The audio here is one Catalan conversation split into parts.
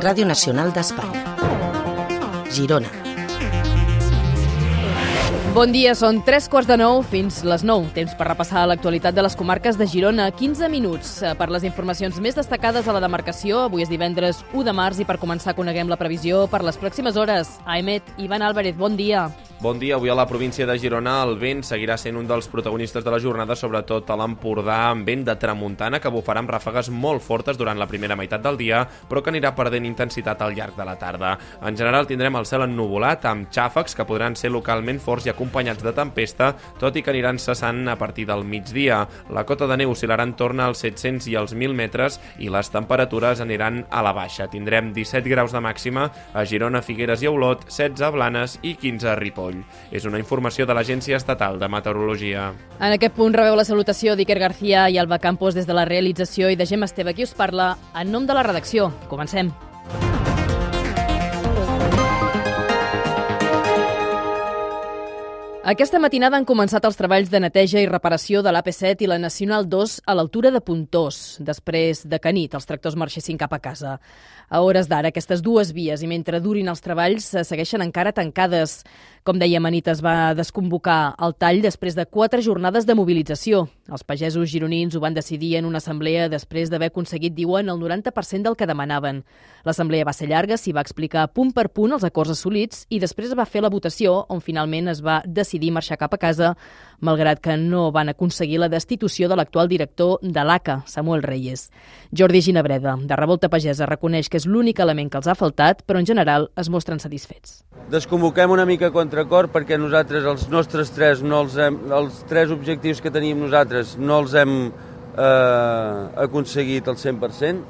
Ràdio Nacional d'Espanya. Girona. Bon dia, són tres quarts de nou fins les nou. Temps per repassar l'actualitat de les comarques de Girona. 15 minuts eh, per les informacions més destacades a la demarcació. Avui és divendres 1 de març i per començar coneguem la previsió per les pròximes hores. Aemet, Ivan Álvarez, bon dia. Bon dia. Avui a la província de Girona el vent seguirà sent un dels protagonistes de la jornada, sobretot a l'Empordà, amb vent de tramuntana que bufarà amb ràfegues molt fortes durant la primera meitat del dia, però que anirà perdent intensitat al llarg de la tarda. En general tindrem el cel ennuvolat amb xàfecs que podran ser localment forts i acompanyats de tempesta, tot i que aniran cessant a partir del migdia. La cota de neu oscil·larà en torn als 700 i als 1.000 metres i les temperatures aniran a la baixa. Tindrem 17 graus de màxima a Girona, Figueres i Olot, 16 a Blanes i 15 a. Ripoll. És una informació de l'Agència Estatal de Meteorologia. En aquest punt rebeu la salutació d'Iker García i Alba Campos des de la realització i de Gemma Esteve, qui us parla en nom de la redacció. Comencem. Aquesta matinada han començat els treballs de neteja i reparació de l'AP7 i la Nacional 2 a l'altura de Puntós, després de que nit els tractors marxessin cap a casa. A hores d'ara, aquestes dues vies, i mentre durin els treballs, segueixen encara tancades. Com deia, Manit es va desconvocar el tall després de quatre jornades de mobilització. Els pagesos gironins ho van decidir en una assemblea després d'haver aconseguit, diuen, el 90% del que demanaven. L'assemblea va ser llarga, s'hi va explicar punt per punt els acords assolits i després va fer la votació on finalment es va decidir marxar cap a casa malgrat que no van aconseguir la destitució de l'actual director de l'ACA, Samuel Reyes. Jordi Ginabreda, de Revolta Pagesa, reconeix que és l'únic element que els ha faltat, però en general es mostren satisfets. Desconvoquem una mica contracor perquè nosaltres, els nostres tres, no els, hem, els tres objectius que teníem nosaltres, no els hem eh, aconseguit al 100%,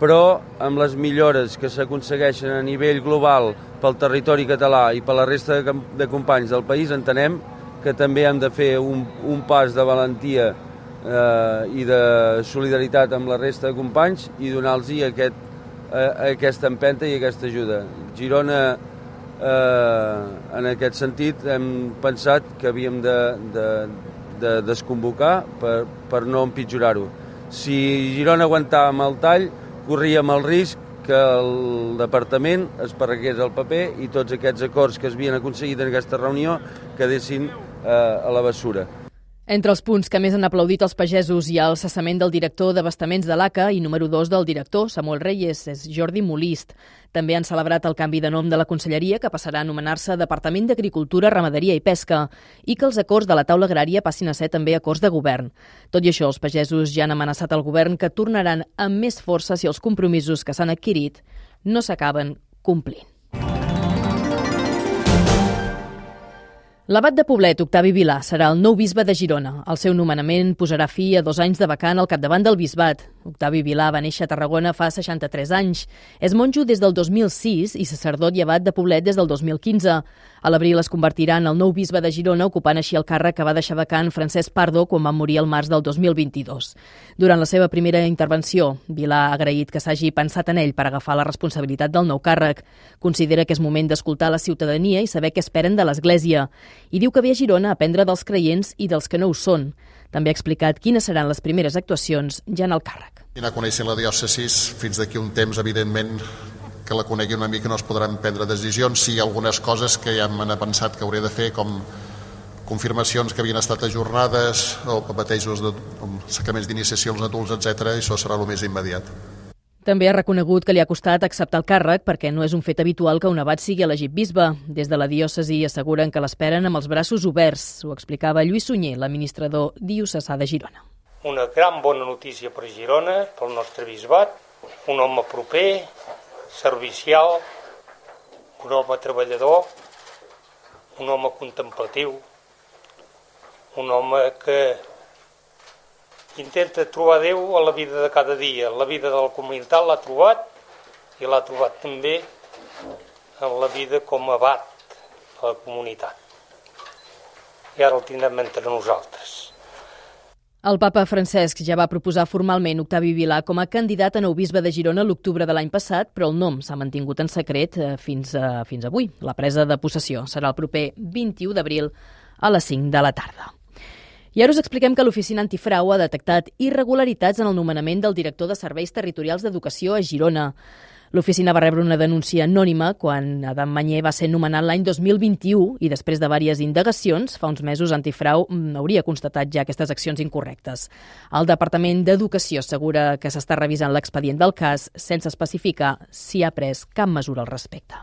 però amb les millores que s'aconsegueixen a nivell global pel territori català i per la resta de, de companys del país, entenem que també hem de fer un, un pas de valentia eh, i de solidaritat amb la resta de companys i donar-los aquest, eh, aquesta empenta i aquesta ajuda. Girona, eh, en aquest sentit, hem pensat que havíem de, de, de desconvocar per, per no empitjorar-ho. Si Girona aguantava amb el tall, corríem el risc que el departament es parregués el paper i tots aquests acords que es havien aconseguit en aquesta reunió quedessin eh, a la bessura. Entre els punts que més han aplaudit els pagesos hi ha el cessament del director d'abastaments de l'ACA i número 2 del director, Samuel Reyes, és Jordi Molist. També han celebrat el canvi de nom de la conselleria, que passarà a anomenar-se Departament d'Agricultura, Ramaderia i Pesca, i que els acords de la taula agrària passin a ser també acords de govern. Tot i això, els pagesos ja han amenaçat el govern que tornaran amb més força si els compromisos que s'han adquirit no s'acaben complint. L'abat de Poblet, Octavi Vilà, serà el nou bisbe de Girona. El seu nomenament posarà fi a dos anys de vacant al capdavant del bisbat. Octavi Vilà va néixer a Tarragona fa 63 anys. És monjo des del 2006 i sacerdot i abat de Poblet des del 2015. A l'abril es convertirà en el nou bisbe de Girona, ocupant així el càrrec que va deixar vacant Francesc Pardo quan va morir el març del 2022. Durant la seva primera intervenció, Vilà ha agraït que s'hagi pensat en ell per agafar la responsabilitat del nou càrrec. Considera que és moment d'escoltar la ciutadania i saber què esperen de l'Església. I diu que ve a Girona a aprendre dels creients i dels que no ho són. També ha explicat quines seran les primeres actuacions ja en el càrrec. Anar coneixent la diòcesis fins d'aquí un temps, evidentment, que la conegui una mica no es podran prendre decisions. Sí, hi ha algunes coses que ja m'han pensat que hauré de fer, com confirmacions que havien estat ajornades o batejos de com sacaments d'iniciació als adults, etc. i això serà el més immediat. També ha reconegut que li ha costat acceptar el càrrec perquè no és un fet habitual que un abat sigui elegit bisbe. Des de la diòcesi asseguren que l'esperen amb els braços oberts. Ho explicava Lluís Sunyer, l'administrador diocesà de Girona. Una gran bona notícia per Girona, pel nostre bisbat, un home proper, servicial, un home treballador, un home contemplatiu, un home que intenta trobar Déu a la vida de cada dia. La vida de la comunitat l'ha trobat i l'ha trobat també en la vida com a abat a la comunitat. I ara el tindrem entre nosaltres. El papa Francesc ja va proposar formalment Octavi Vilà com a candidat a nou bisbe de Girona l'octubre de l'any passat, però el nom s'ha mantingut en secret eh, fins, a, fins avui. La presa de possessió serà el proper 21 d'abril a les 5 de la tarda. I ara us expliquem que l'Oficina Antifrau ha detectat irregularitats en el nomenament del director de Serveis Territorials d'Educació a Girona. L'oficina va rebre una denúncia anònima quan Adam Manyer va ser nomenat l'any 2021 i després de diverses indagacions, fa uns mesos Antifrau mm, hauria constatat ja aquestes accions incorrectes. El Departament d'Educació assegura que s'està revisant l'expedient del cas sense especificar si ha pres cap mesura al respecte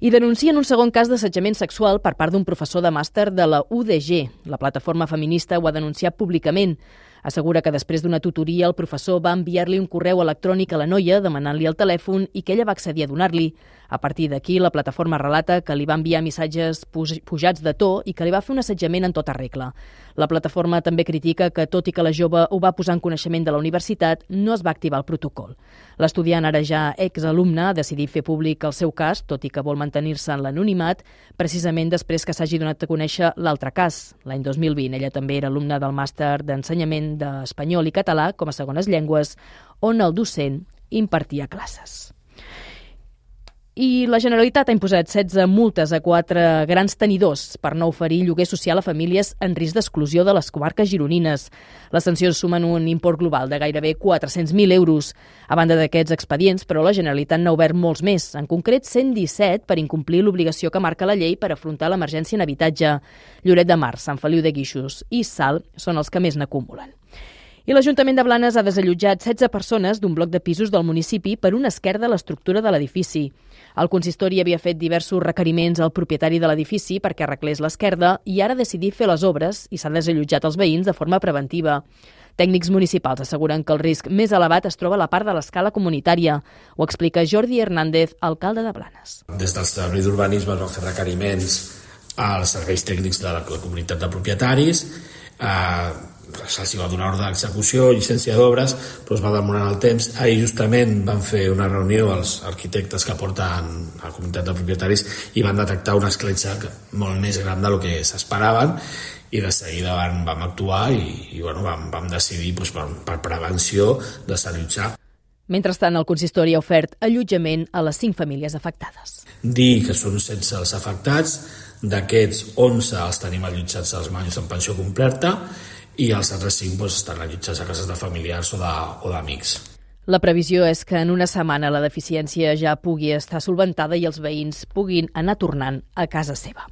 i denuncien un segon cas d'assetjament sexual per part d'un professor de màster de la UDG. La plataforma feminista ho ha denunciat públicament. Assegura que després d'una tutoria el professor va enviar-li un correu electrònic a la noia demanant-li el telèfon i que ella va accedir a donar-li. A partir d'aquí, la plataforma relata que li va enviar missatges pujats de to i que li va fer un assetjament en tota regla. La plataforma també critica que, tot i que la jove ho va posar en coneixement de la universitat, no es va activar el protocol. L'estudiant, ara ja exalumne, ha decidit fer públic el seu cas, tot i que vol mantenir-se en l'anonimat, precisament després que s'hagi donat a conèixer l'altre cas. L'any 2020, ella també era alumna del màster d'ensenyament d'espanyol i català com a segones llengües, on el docent impartia classes. I la Generalitat ha imposat 16 multes a quatre grans tenidors per no oferir lloguer social a famílies en risc d'exclusió de les comarques gironines. Les sancions sumen un import global de gairebé 400.000 euros. A banda d'aquests expedients, però, la Generalitat n'ha obert molts més, en concret 117 per incomplir l'obligació que marca la llei per afrontar l'emergència en habitatge. Lloret de Mar, Sant Feliu de Guixos i Sal són els que més n'acumulen. I l'Ajuntament de Blanes ha desallotjat 16 persones d'un bloc de pisos del municipi per una esquerda a l'estructura de l'edifici. El consistori havia fet diversos requeriments al propietari de l'edifici perquè arreglés l'esquerda i ara ha decidit fer les obres i s'ha desallotjat els veïns de forma preventiva. Tècnics municipals asseguren que el risc més elevat es troba a la part de l'escala comunitària. Ho explica Jordi Hernández, alcalde de Blanes. Des del servei d'urbanisme es van fer requeriments als serveis tècnics de la, comunitat de propietaris eh, se'ls va donar ordre d'execució, llicència d'obres, però es va demorar el temps. Ahir justament van fer una reunió els arquitectes que porten a la comunitat de propietaris i van detectar una escletxa molt més gran del que s'esperaven i de seguida van, vam actuar i, i bueno, vam, vam decidir doncs, per, per prevenció de s'allotjar. Mentrestant, el consistori ha ofert allotjament a les cinc famílies afectades. Dir que són sense els afectats, d'aquests 11 els tenim allotjats als manys en pensió completa i els altres cinc doncs, estan allotjats a cases de familiars o d'amics. La previsió és que en una setmana la deficiència ja pugui estar solventada i els veïns puguin anar tornant a casa seva.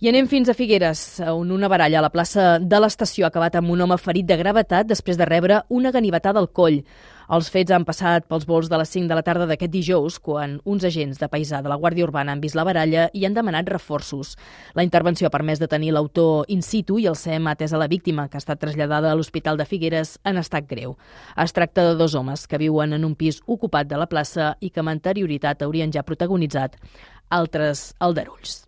I anem fins a Figueres, on una baralla a la plaça de l'estació ha acabat amb un home ferit de gravetat després de rebre una ganivetada al coll. Els fets han passat pels vols de les 5 de la tarda d'aquest dijous, quan uns agents de paisà de la Guàrdia Urbana han vist la baralla i han demanat reforços. La intervenció ha permès detenir l'autor in situ i el SEM ha atès a la víctima, que ha estat traslladada a l'Hospital de Figueres en estat greu. Es tracta de dos homes que viuen en un pis ocupat de la plaça i que amb anterioritat haurien ja protagonitzat altres aldarulls.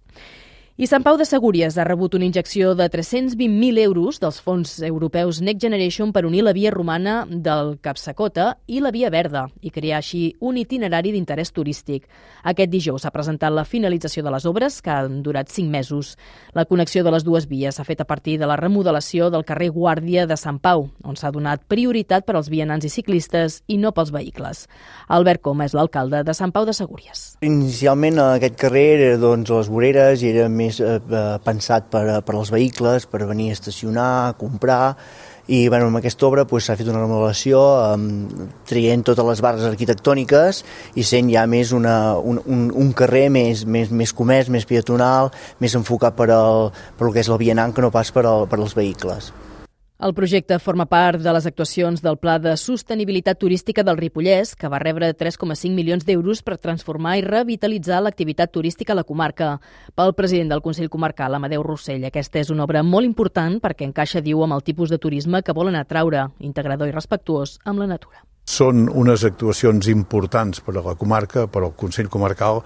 I Sant Pau de Segúries ha rebut una injecció de 320.000 euros dels fons europeus Next Generation per unir la via romana del Capsacota i la via verda i crear així un itinerari d'interès turístic. Aquest dijous s'ha presentat la finalització de les obres, que han durat 5 mesos. La connexió de les dues vies s'ha fet a partir de la remodelació del carrer Guàrdia de Sant Pau, on s'ha donat prioritat per als vianants i ciclistes i no pels vehicles. Albert Coma és l'alcalde de Sant Pau de Segúries. Inicialment aquest carrer era doncs, les voreres i era més més eh, eh, pensat per, per als vehicles, per venir a estacionar, a comprar, i bueno, amb aquesta obra s'ha doncs, fet una remodelació eh, traient totes les barres arquitectòniques i sent ja més una, un, un, un carrer més, més, més comès, més peatonal, més enfocat per, al, per el que és el vianant que no pas per, al, per als vehicles. El projecte forma part de les actuacions del Pla de Sostenibilitat Turística del Ripollès, que va rebre 3,5 milions d'euros per transformar i revitalitzar l'activitat turística a la comarca. Pel president del Consell Comarcal, Amadeu Rossell, aquesta és una obra molt important perquè encaixa, diu, amb el tipus de turisme que volen atraure, integrador i respectuós amb la natura. Són unes actuacions importants per a la comarca, per al Consell Comarcal,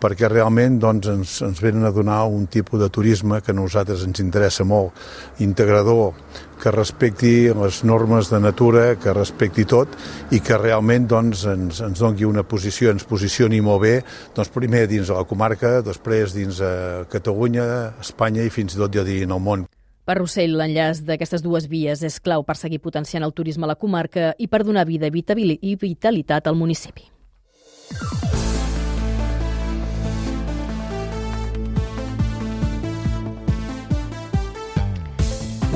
perquè realment doncs, ens, ens venen a donar un tipus de turisme que a nosaltres ens interessa molt, integrador, que respecti les normes de natura, que respecti tot i que realment doncs, ens, ens doni una posició, ens posicioni molt bé, doncs, primer dins de la comarca, després dins de Catalunya, Espanya i fins i tot, jo diria, en el món. Per Rossell, l'enllaç d'aquestes dues vies és clau per seguir potenciant el turisme a la comarca i per donar vida i vitalitat al municipi.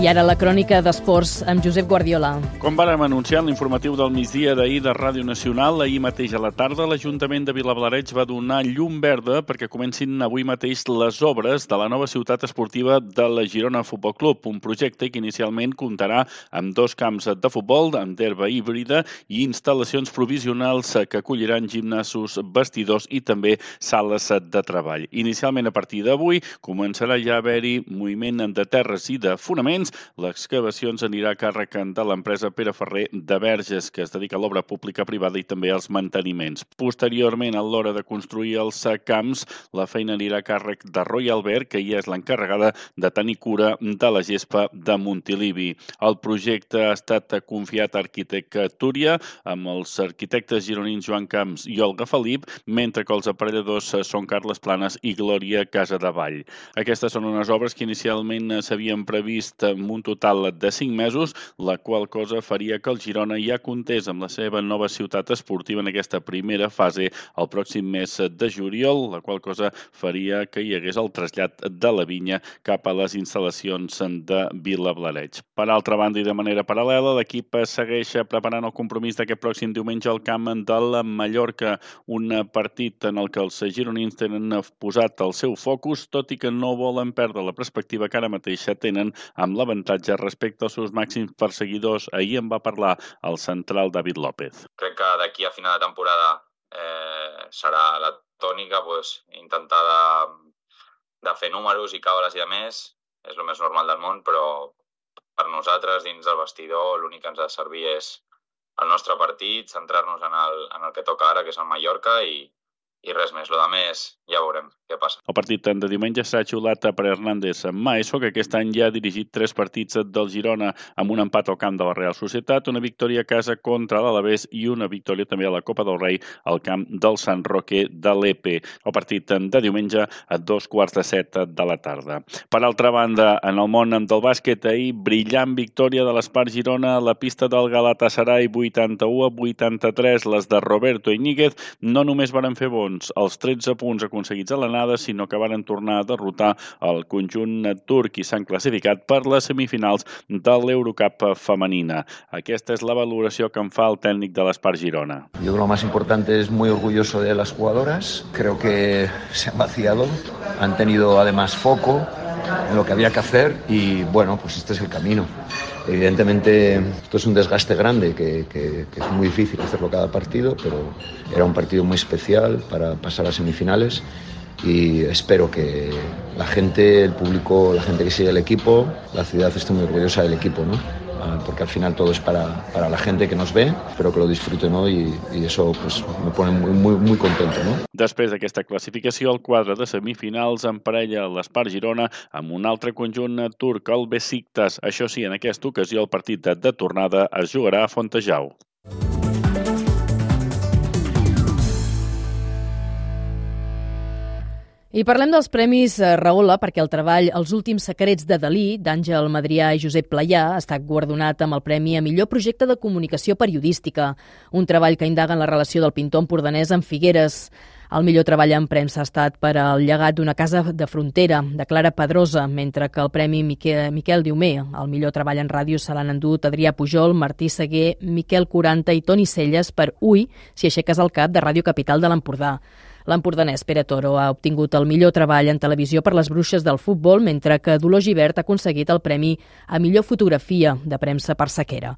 I ara la crònica d'esports amb Josep Guardiola. Com vàrem anunciar en l'informatiu del migdia d'ahir de Ràdio Nacional, ahir mateix a la tarda l'Ajuntament de Vilablareig va donar llum verda perquè comencin avui mateix les obres de la nova ciutat esportiva de la Girona Futbol Club, un projecte que inicialment comptarà amb dos camps de futbol, amb d'herba híbrida i instal·lacions provisionals que acolliran gimnasos, vestidors i també sales de treball. Inicialment, a partir d'avui, començarà ja a haver-hi moviment de terres i de fonaments L'excavació anirà a càrrec de l'empresa Pere Ferrer de Verges, que es dedica a l'obra pública privada i també als manteniments. Posteriorment, a l'hora de construir els camps, la feina anirà a càrrec de Roy Albert, que ja és l'encarregada de tenir cura de la gespa de Montilivi. El projecte ha estat confiat a Arquitecte Túria amb els arquitectes gironins Joan Camps i Olga Felip, mentre que els aparelladors són Carles Planes i Glòria Casadevall. Aquestes són unes obres que inicialment s'havien previst amb un total de 5 mesos, la qual cosa faria que el Girona ja comptés amb la seva nova ciutat esportiva en aquesta primera fase el pròxim mes de juliol, la qual cosa faria que hi hagués el trasllat de la vinya cap a les instal·lacions de Vila Blareig. Per altra banda i de manera paral·lela, l'equip segueix preparant el compromís d'aquest pròxim diumenge al camp de la Mallorca, un partit en el que els gironins tenen posat el seu focus, tot i que no volen perdre la perspectiva que ara mateix tenen amb la l'avantatge respecte als seus màxims perseguidors. Ahir en va parlar el central David López. Crec que d'aquí a final de temporada eh, serà la tònica pues, intentar de, de fer números i cabres i a més. És el més normal del món, però per nosaltres, dins del vestidor, l'únic que ens ha de servir és el nostre partit, centrar-nos en, el, en el que toca ara, que és el Mallorca, i, i res més. Lo de més ja veurem què passa. El partit de diumenge serà xiulat per Hernández Maeso, que aquest any ja ha dirigit tres partits del Girona amb un empat al camp de la Real Societat, una victòria a casa contra l'Alavés i una victòria també a la Copa del Rei al camp del Sant Roque de l'Epe. El partit de diumenge a dos quarts de set de la tarda. Per altra banda, en el món del bàsquet, ahir brillant victòria de l'Espart Girona a la pista del Galatasaray 81 a 83. Les de Roberto Iñiguez no només van fer bons doncs, els 13 punts aconseguits a l'anada, sinó que van tornar a derrotar el conjunt turc i s'han classificat per les semifinals de l'Eurocup femenina. Aquesta és la valoració que en fa el tècnic de l'Espar Girona. Yo lo más importante es muy orgulloso de las jugadoras. Creo que se han vaciado, han tenido además foco, en lo que había que hacer y bueno, pues este es el camino. Evidentemente esto es un desgaste grande que, que, es muy difícil hacerlo cada partido, pero era un partido muy especial para pasar a semifinales y espero que la gente, el público, la gente que sigue el equipo, la ciudad esté muy orgullosa del equipo, ¿no? Ah, porque al final todo es para, para, la gente que nos ve, espero que lo disfruten ¿no? y, y eso pues, me pone muy, muy, muy contento. No? Després d'aquesta classificació, el quadre de semifinals emparella l'Espar Girona amb un altre conjunt turc, el Besiktas. Això sí, en aquesta ocasió el partit de tornada es jugarà a Fontejau. I parlem dels Premis eh, Rahola perquè el treball Els últims secrets de Dalí, d'Àngel Madrià i Josep Playà, ha estat guardonat amb el Premi a millor projecte de comunicació periodística, un treball que indaga en la relació del pintor empordanès amb Figueres. El millor treball en premsa ha estat per al llegat d'una casa de frontera, de Clara Pedrosa, mentre que el Premi Miquel, Miquel Diumé, el millor treball en ràdio, se l'han endut Adrià Pujol, Martí Seguer, Miquel Quaranta i Toni Celles per Ui, si aixeques el cap de Ràdio Capital de l'Empordà. L'empordanès Pere Toro ha obtingut el millor treball en televisió per les bruixes del futbol, mentre que Dolors Givert ha aconseguit el premi a millor fotografia de premsa per sequera.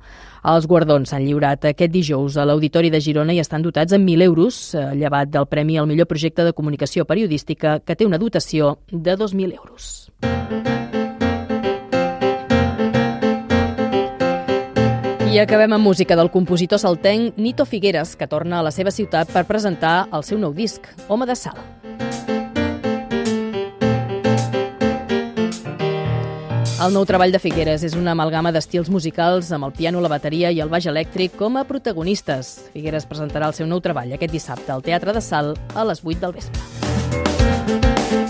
Els guardons s'han lliurat aquest dijous a l'Auditori de Girona i estan dotats en 1.000 euros, eh, llevat del premi al millor projecte de comunicació periodística, que té una dotació de 2.000 euros. I acabem amb música del compositor saltenc Nito Figueres, que torna a la seva ciutat per presentar el seu nou disc, Home de Sal. El nou treball de Figueres és una amalgama d'estils musicals amb el piano, la bateria i el baix elèctric com a protagonistes. Figueres presentarà el seu nou treball aquest dissabte al Teatre de Sal a les 8 del vespre.